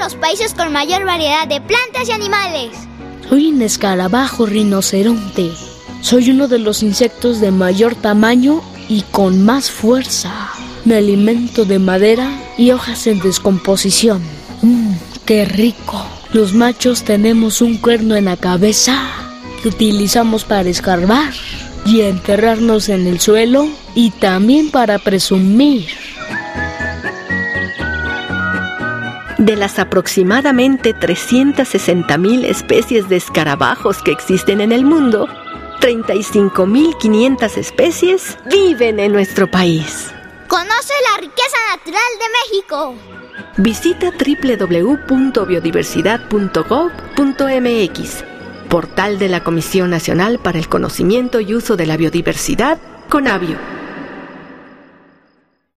los países con mayor variedad de plantas y animales. Soy un escarabajo rinoceronte. Soy uno de los insectos de mayor tamaño y con más fuerza. Me alimento de madera y hojas en descomposición. Mmm, qué rico. Los machos tenemos un cuerno en la cabeza que utilizamos para escarbar y enterrarnos en el suelo y también para presumir. De las aproximadamente 360.000 especies de escarabajos que existen en el mundo, 35.500 especies viven en nuestro país. Conoce la riqueza natural de México. Visita www.biodiversidad.gov.mx, portal de la Comisión Nacional para el Conocimiento y Uso de la Biodiversidad, CONABIO.